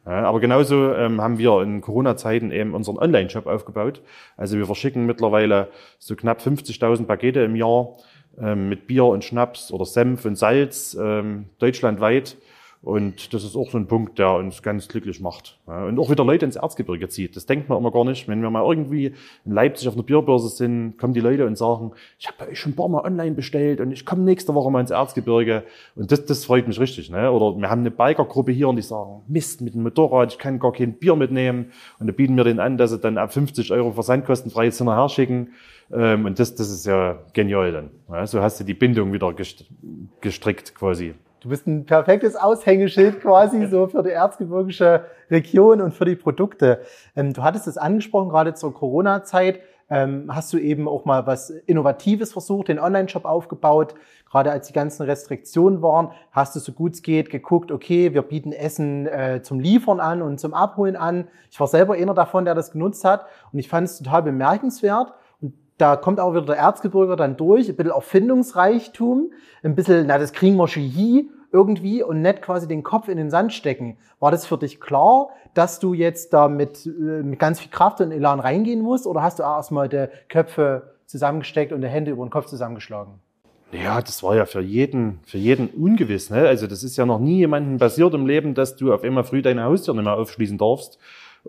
Ja, aber genauso ähm, haben wir in Corona-Zeiten eben unseren Online-Shop aufgebaut. Also wir verschicken mittlerweile so knapp 50.000 Pakete im Jahr ähm, mit Bier und Schnaps oder Senf und Salz ähm, deutschlandweit. Und das ist auch so ein Punkt, der uns ganz glücklich macht. Und auch wieder Leute ins Erzgebirge zieht. Das denkt man immer gar nicht. Wenn wir mal irgendwie in Leipzig auf einer Bierbörse sind, kommen die Leute und sagen, ich habe euch schon ein paar Mal online bestellt und ich komme nächste Woche mal ins Erzgebirge. Und das, das freut mich richtig. Ne? Oder wir haben eine Bikergruppe hier und die sagen, Mist, mit dem Motorrad, ich kann gar kein Bier mitnehmen. Und da bieten wir denen an, dass sie dann ab 50 Euro versandkostenfrei jetzt hinterher schicken. Ähm, und das, das ist ja genial dann. So hast du die Bindung wieder gestrickt quasi. Du bist ein perfektes Aushängeschild quasi so für die erzgebirgische Region und für die Produkte. Ähm, du hattest es angesprochen, gerade zur Corona-Zeit. Ähm, hast du eben auch mal was Innovatives versucht, den Online-Shop aufgebaut. Gerade als die ganzen Restriktionen waren, hast du so gut es geht geguckt, okay, wir bieten Essen äh, zum Liefern an und zum Abholen an. Ich war selber einer davon, der das genutzt hat und ich fand es total bemerkenswert. Und da kommt auch wieder der Erzgebirger dann durch, ein bisschen Erfindungsreichtum, ein bisschen, na, das kriegen wir schon hier irgendwie und nicht quasi den Kopf in den Sand stecken. War das für dich klar, dass du jetzt da mit, äh, mit ganz viel Kraft und Elan reingehen musst oder hast du erstmal die Köpfe zusammengesteckt und die Hände über den Kopf zusammengeschlagen? Ja, das war ja für jeden, für jeden ungewiss. Ne? Also das ist ja noch nie jemandem passiert im Leben, dass du auf einmal früh deine Haustür nicht mehr aufschließen darfst.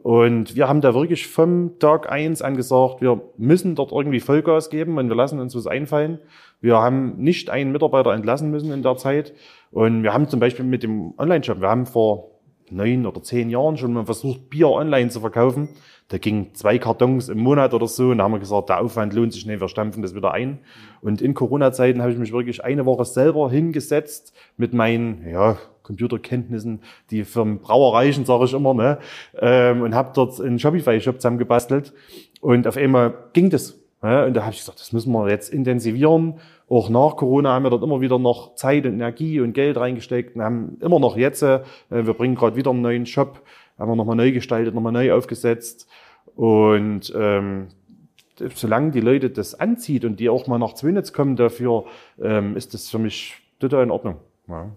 Und wir haben da wirklich vom Tag eins an gesagt, wir müssen dort irgendwie Vollgas geben und wir lassen uns was einfallen. Wir haben nicht einen Mitarbeiter entlassen müssen in der Zeit. Und wir haben zum Beispiel mit dem Online-Shop, wir haben vor neun oder zehn Jahren schon mal versucht, Bier online zu verkaufen. Da ging zwei Kartons im Monat oder so und da haben wir gesagt, der Aufwand lohnt sich nicht, wir stampfen das wieder ein. Und in Corona-Zeiten habe ich mich wirklich eine Woche selber hingesetzt mit meinen, ja, Computerkenntnissen, die für Brauereichen, sage ich immer, ne? Ähm, und habe dort einen Shopify-Shop zusammengebastelt. Und auf einmal ging das. Ja, und da habe ich gesagt, das müssen wir jetzt intensivieren. Auch nach Corona haben wir dort immer wieder noch Zeit und Energie und Geld reingesteckt und haben immer noch jetzt, äh, wir bringen gerade wieder einen neuen Shop, haben wir nochmal neu gestaltet, nochmal neu aufgesetzt. Und ähm, solange die Leute das anzieht und die auch mal nach Zwönitz kommen dafür, ähm, ist das für mich total in Ordnung. Ja.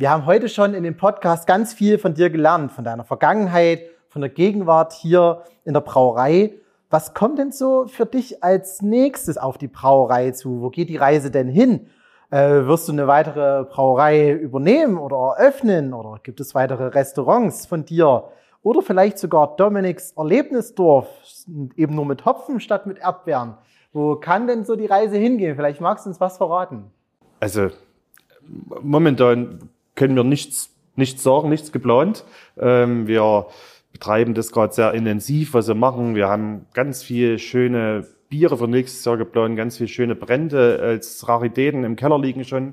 Wir haben heute schon in dem Podcast ganz viel von dir gelernt, von deiner Vergangenheit, von der Gegenwart hier in der Brauerei. Was kommt denn so für dich als nächstes auf die Brauerei zu? Wo geht die Reise denn hin? Äh, wirst du eine weitere Brauerei übernehmen oder eröffnen? Oder gibt es weitere Restaurants von dir? Oder vielleicht sogar Dominiks Erlebnisdorf, eben nur mit Hopfen statt mit Erdbeeren. Wo kann denn so die Reise hingehen? Vielleicht magst du uns was verraten. Also momentan können wir nichts, nichts sagen, nichts geplant. Ähm, wir betreiben das gerade sehr intensiv, was wir machen. Wir haben ganz viel schöne Biere für nächstes Jahr geplant, ganz viel schöne Brände als Raritäten im Keller liegen schon.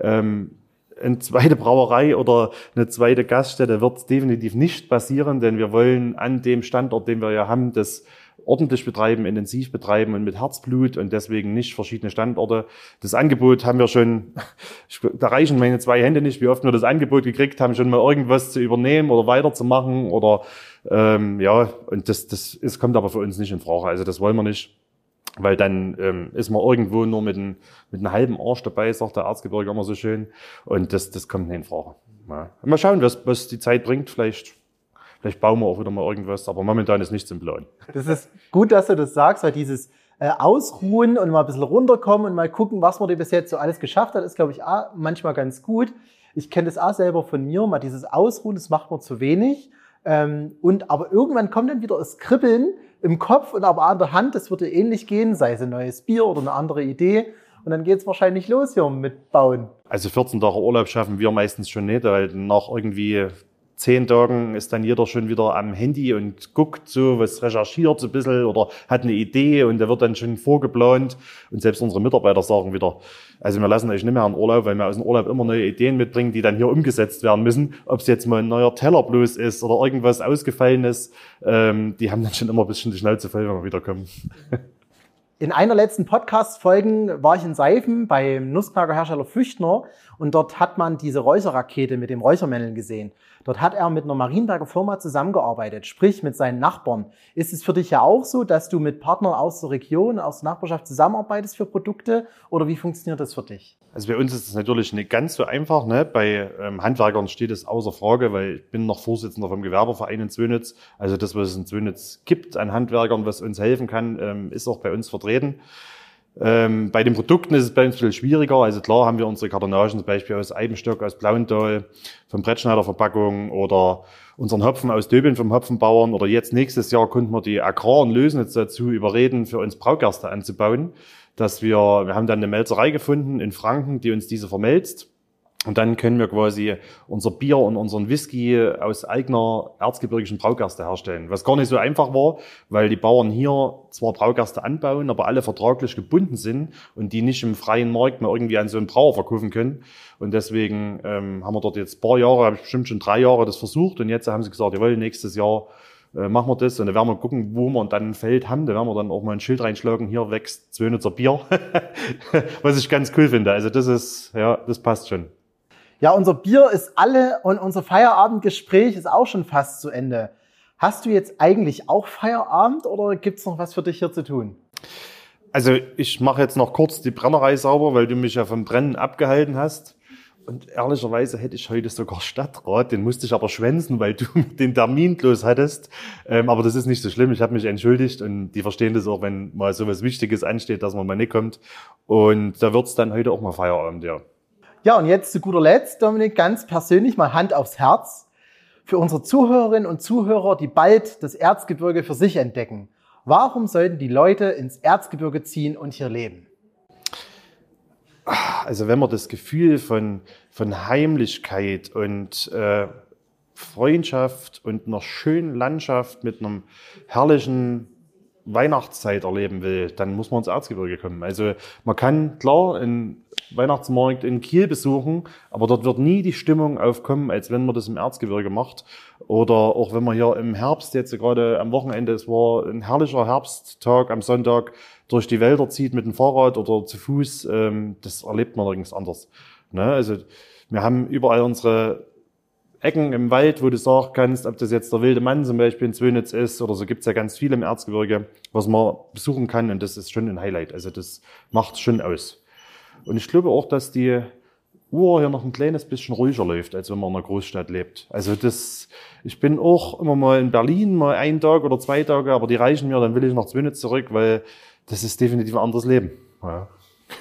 Ähm, eine zweite Brauerei oder eine zweite Gaststätte wird definitiv nicht passieren, denn wir wollen an dem Standort, den wir ja haben, das ordentlich betreiben, intensiv betreiben und mit Herzblut und deswegen nicht verschiedene Standorte. Das Angebot haben wir schon, da reichen meine zwei Hände nicht, wie oft wir das Angebot gekriegt haben, schon mal irgendwas zu übernehmen oder weiterzumachen oder ähm, ja, und das, das ist, kommt aber für uns nicht in Frage. Also das wollen wir nicht. Weil dann ähm, ist man irgendwo nur mit, ein, mit einem halben Arsch dabei, sagt der Erzgebirge immer so schön. Und das, das kommt nicht in Frage. Ja. Mal schauen, was, was die Zeit bringt. Vielleicht Vielleicht bauen wir auch wieder mal irgendwas, aber momentan ist nichts im Plan. Das ist gut, dass du das sagst, weil dieses äh, Ausruhen und mal ein bisschen runterkommen und mal gucken, was man dir bis jetzt so alles geschafft hat, ist, glaube ich, auch manchmal ganz gut. Ich kenne das auch selber von mir, mal dieses Ausruhen, das macht man zu wenig. Ähm, und aber irgendwann kommt dann wieder das Kribbeln im Kopf und aber an der Hand, das würde ähnlich gehen, sei es ein neues Bier oder eine andere Idee. Und dann geht es wahrscheinlich los hier mit Bauen. Also 14 Tage Urlaub schaffen wir meistens schon nicht, weil nach irgendwie zehn Tagen ist dann jeder schon wieder am Handy und guckt so, was recherchiert so ein bisschen oder hat eine Idee und da wird dann schon vorgeplant. Und selbst unsere Mitarbeiter sagen wieder, also wir lassen euch nicht mehr in Urlaub, weil wir aus dem Urlaub immer neue Ideen mitbringen, die dann hier umgesetzt werden müssen. Ob es jetzt mal ein neuer Teller bloß ist oder irgendwas ausgefallen ist, ähm, die haben dann schon immer ein bisschen die Schnauze voll, wenn wir wiederkommen. In einer letzten Podcast-Folgen war ich in Seifen beim Nussknagerhersteller Füchtner und dort hat man diese Räucherrakete mit dem Räuchermännchen gesehen. Dort hat er mit einer Marienberger Firma zusammengearbeitet, sprich mit seinen Nachbarn. Ist es für dich ja auch so, dass du mit Partnern aus der Region, aus der Nachbarschaft zusammenarbeitest für Produkte oder wie funktioniert das für dich? Also bei uns ist es natürlich nicht ganz so einfach. Ne? Bei ähm, Handwerkern steht es außer Frage, weil ich bin noch Vorsitzender vom Gewerbeverein in Zwönitz. Also das, was es in Zwönitz gibt an Handwerkern, was uns helfen kann, ähm, ist auch bei uns vertreten. Ähm, bei den Produkten ist es bei uns ein bisschen schwieriger. Also klar haben wir unsere Kartonagen zum Beispiel aus Eibenstock, aus Blauenthal, vom Brettschneider Verpackung oder unseren Hopfen aus Döbeln vom Hopfenbauern oder jetzt nächstes Jahr konnten wir die Agrar und Lösnitz dazu überreden, für uns Braugerste anzubauen. Dass wir, wir haben dann eine Melzerei gefunden in Franken, die uns diese vermelzt und dann können wir quasi unser Bier und unseren Whisky aus eigener erzgebirgischen Braugerste herstellen. Was gar nicht so einfach war, weil die Bauern hier zwar Braugerste anbauen, aber alle vertraglich gebunden sind und die nicht im freien Markt mal irgendwie an so einen Brauer verkaufen können. Und deswegen ähm, haben wir dort jetzt paar Jahre, habe ich bestimmt schon drei Jahre das versucht und jetzt haben sie gesagt, jawohl, nächstes Jahr äh, machen wir das und dann werden wir gucken, wo wir dann ein Feld haben. Da werden wir dann auch mal ein Schild reinschlagen, hier wächst Zwönitzer Bier. Was ich ganz cool finde. Also das ist, ja, das passt schon. Ja, unser Bier ist alle und unser Feierabendgespräch ist auch schon fast zu Ende. Hast du jetzt eigentlich auch Feierabend oder gibt's noch was für dich hier zu tun? Also ich mache jetzt noch kurz die Brennerei sauber, weil du mich ja vom Brennen abgehalten hast. Und ehrlicherweise hätte ich heute sogar Stadtrat, den musste ich aber schwänzen, weil du den Termin los hattest. Ähm, aber das ist nicht so schlimm, ich habe mich entschuldigt und die verstehen das auch, wenn mal so was Wichtiges ansteht, dass man mal nicht kommt. Und da wird's dann heute auch mal Feierabend, ja. Ja, und jetzt zu guter Letzt, Dominik, ganz persönlich mal Hand aufs Herz. Für unsere Zuhörerinnen und Zuhörer, die bald das Erzgebirge für sich entdecken. Warum sollten die Leute ins Erzgebirge ziehen und hier leben? Also wenn man das Gefühl von, von Heimlichkeit und äh, Freundschaft und einer schönen Landschaft mit einem herrlichen Weihnachtszeit erleben will, dann muss man ins Erzgebirge kommen. Also man kann klar einen Weihnachtsmarkt in Kiel besuchen, aber dort wird nie die Stimmung aufkommen, als wenn man das im Erzgebirge macht. Oder auch wenn man hier im Herbst, jetzt gerade am Wochenende, es war ein herrlicher Herbsttag am Sonntag, durch die Wälder zieht mit dem Fahrrad oder zu Fuß, ähm, das erlebt man nirgends anders. Ne? Also wir haben überall unsere Ecken im Wald, wo du sagen kannst, ob das jetzt der wilde Mann zum Beispiel in Zwönitz ist oder so gibt's ja ganz viel im Erzgebirge, was man besuchen kann und das ist schon ein Highlight. Also das macht schon aus. Und ich glaube auch, dass die Uhr hier noch ein kleines bisschen ruhiger läuft, als wenn man in einer Großstadt lebt. Also das, ich bin auch immer mal in Berlin, mal einen Tag oder zwei Tage, aber die reichen mir, dann will ich nach Zwönitz zurück, weil das ist definitiv ein anderes Leben. Ja.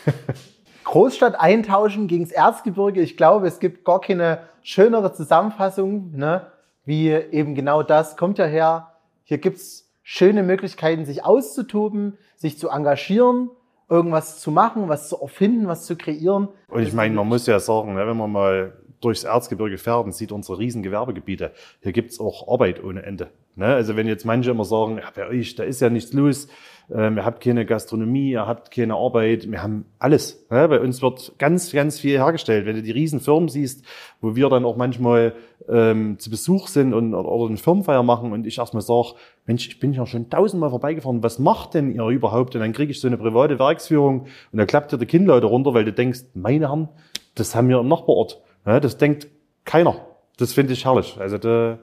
Großstadt eintauschen gegen das Erzgebirge. Ich glaube, es gibt gar keine schönere Zusammenfassung, ne? wie eben genau das. Kommt ja her, hier gibt's schöne Möglichkeiten, sich auszutoben, sich zu engagieren, irgendwas zu machen, was zu erfinden, was zu kreieren. Und ich meine, man muss ja sagen, ne, wenn man mal durchs Erzgebirge fährt und sieht unsere riesen Gewerbegebiete, hier gibt's auch Arbeit ohne Ende. Ne? Also wenn jetzt manche immer sagen, ja, bei euch, da ist ja nichts los, ähm, ihr habt keine Gastronomie, ihr habt keine Arbeit, wir haben alles. Ne? Bei uns wird ganz, ganz viel hergestellt. Wenn du die riesen Firmen siehst, wo wir dann auch manchmal ähm, zu Besuch sind und oder eine Firmenfeier machen und ich erstmal sage, Mensch, ich bin ja schon tausendmal vorbeigefahren, was macht denn ihr überhaupt? Und dann kriege ich so eine private Werksführung und da klappt dir die Kinnleute runter, weil du denkst, meine Herren, das haben wir im Nachbarort. Ja, das denkt keiner. Das finde ich herrlich. Also da,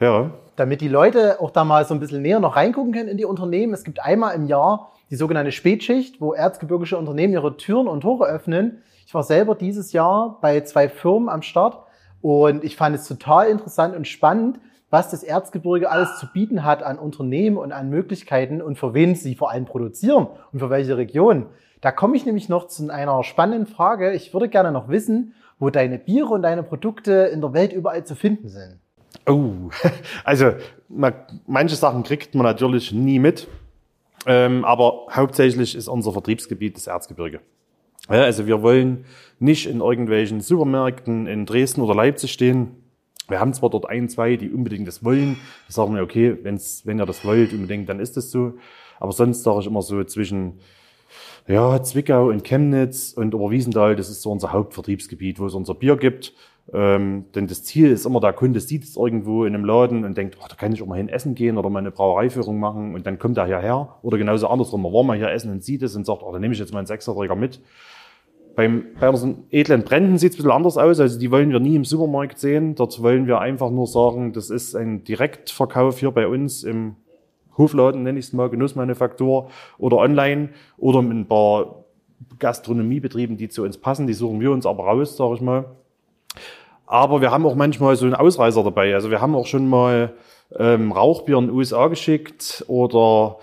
ja. Damit die Leute auch da mal so ein bisschen näher noch reingucken können in die Unternehmen. Es gibt einmal im Jahr die sogenannte Spätschicht, wo erzgebirgische Unternehmen ihre Türen und Tore öffnen. Ich war selber dieses Jahr bei zwei Firmen am Start und ich fand es total interessant und spannend, was das Erzgebirge alles zu bieten hat an Unternehmen und an Möglichkeiten und für wen sie vor allem produzieren und für welche Region. Da komme ich nämlich noch zu einer spannenden Frage. Ich würde gerne noch wissen, wo deine Biere und deine Produkte in der Welt überall zu finden sind. Oh, also man, manche Sachen kriegt man natürlich nie mit, ähm, aber hauptsächlich ist unser Vertriebsgebiet das Erzgebirge. Ja, also wir wollen nicht in irgendwelchen Supermärkten in Dresden oder Leipzig stehen. Wir haben zwar dort ein, zwei, die unbedingt das wollen. Da sagen wir, okay, wenn's, wenn ihr das wollt unbedingt, dann ist das so. Aber sonst sage ich immer so zwischen ja, Zwickau und Chemnitz und Oberwiesenthal, das ist so unser Hauptvertriebsgebiet, wo es unser Bier gibt. Ähm, denn das Ziel ist immer, der Kunde sieht es irgendwo in einem Laden und denkt, oh, da kann ich auch mal hin essen gehen oder mal eine Brauereiführung machen und dann kommt er hierher. Oder genauso andersrum, man war mal hier essen und sieht es und sagt, oh, dann nehme ich jetzt mal einen Sechserträger mit. Beim, bei unseren edlen Bränden sieht es ein bisschen anders aus. Also die wollen wir nie im Supermarkt sehen. Dort wollen wir einfach nur sagen, das ist ein Direktverkauf hier bei uns im Hofladen, nenne ich es mal, Genussmanufaktur oder online oder mit ein paar Gastronomiebetrieben, die zu uns passen. Die suchen wir uns aber raus, sage ich mal. Aber wir haben auch manchmal so einen Ausreißer dabei. Also wir haben auch schon mal ähm, Rauchbier in den USA geschickt oder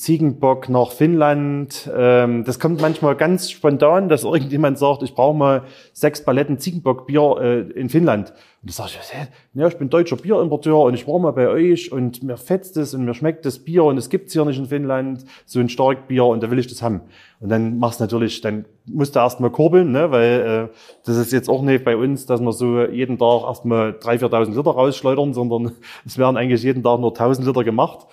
Ziegenbock nach Finnland. Ähm, das kommt manchmal ganz spontan, dass irgendjemand sagt, ich brauche mal sechs Paletten Ziegenbockbier äh, in Finnland. Und da sage ich, ja, ich bin deutscher Bierimporteur und ich war mal bei euch und mir fetzt es und mir schmeckt das Bier und es gibt's hier nicht in Finnland, so ein Starkbier und da will ich das haben. Und dann machst du natürlich, dann musst du erstmal kurbeln, ne, weil äh, das ist jetzt auch nicht bei uns, dass wir so jeden Tag erstmal 3.000, 4.000 Liter rausschleudern, sondern es werden eigentlich jeden Tag nur 1.000 Liter gemacht.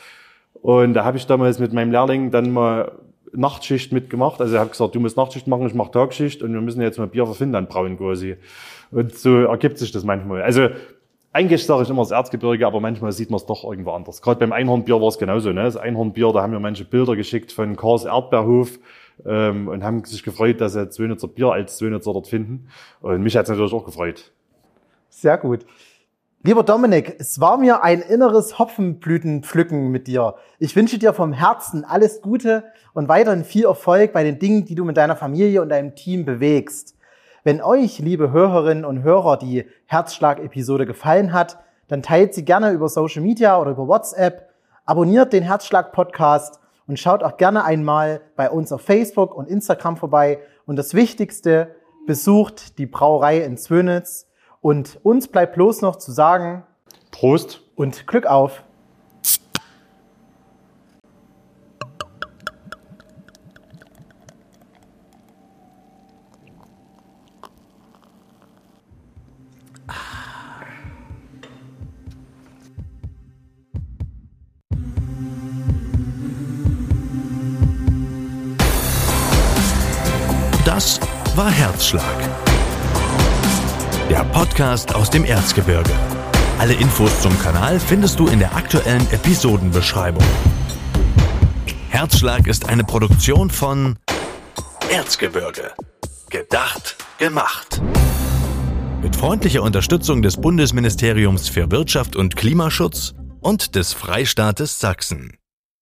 Und da habe ich damals mit meinem Lehrling dann mal Nachtschicht mitgemacht. Also er hat gesagt, du musst Nachtschicht machen, ich mache Tagschicht und wir müssen jetzt mal Bier für Finnland brauen quasi. Und so ergibt sich das manchmal. Also eigentlich sage ich immer das Erzgebirge, aber manchmal sieht man es doch irgendwo anders. Gerade beim Einhornbier war es genauso. Ne? Das Einhornbier, da haben mir manche Bilder geschickt von Kars Erdbeerhof ähm, und haben sich gefreut, dass sie Zwönitzer Bier als Zwönitzer dort finden. Und mich hat es natürlich auch gefreut. Sehr gut. Lieber Dominik, es war mir ein inneres Hopfenblütenpflücken mit dir. Ich wünsche dir vom Herzen alles Gute und weiterhin viel Erfolg bei den Dingen, die du mit deiner Familie und deinem Team bewegst. Wenn euch, liebe Hörerinnen und Hörer, die Herzschlag-Episode gefallen hat, dann teilt sie gerne über Social Media oder über WhatsApp, abonniert den Herzschlag-Podcast und schaut auch gerne einmal bei uns auf Facebook und Instagram vorbei. Und das Wichtigste, besucht die Brauerei in Zwönitz und uns bleibt bloß noch zu sagen, Prost und Glück auf! Das war Herzschlag der Podcast aus dem Erzgebirge. Alle Infos zum Kanal findest du in der aktuellen Episodenbeschreibung. Herzschlag ist eine Produktion von Erzgebirge. Gedacht, gemacht. Mit freundlicher Unterstützung des Bundesministeriums für Wirtschaft und Klimaschutz und des Freistaates Sachsen.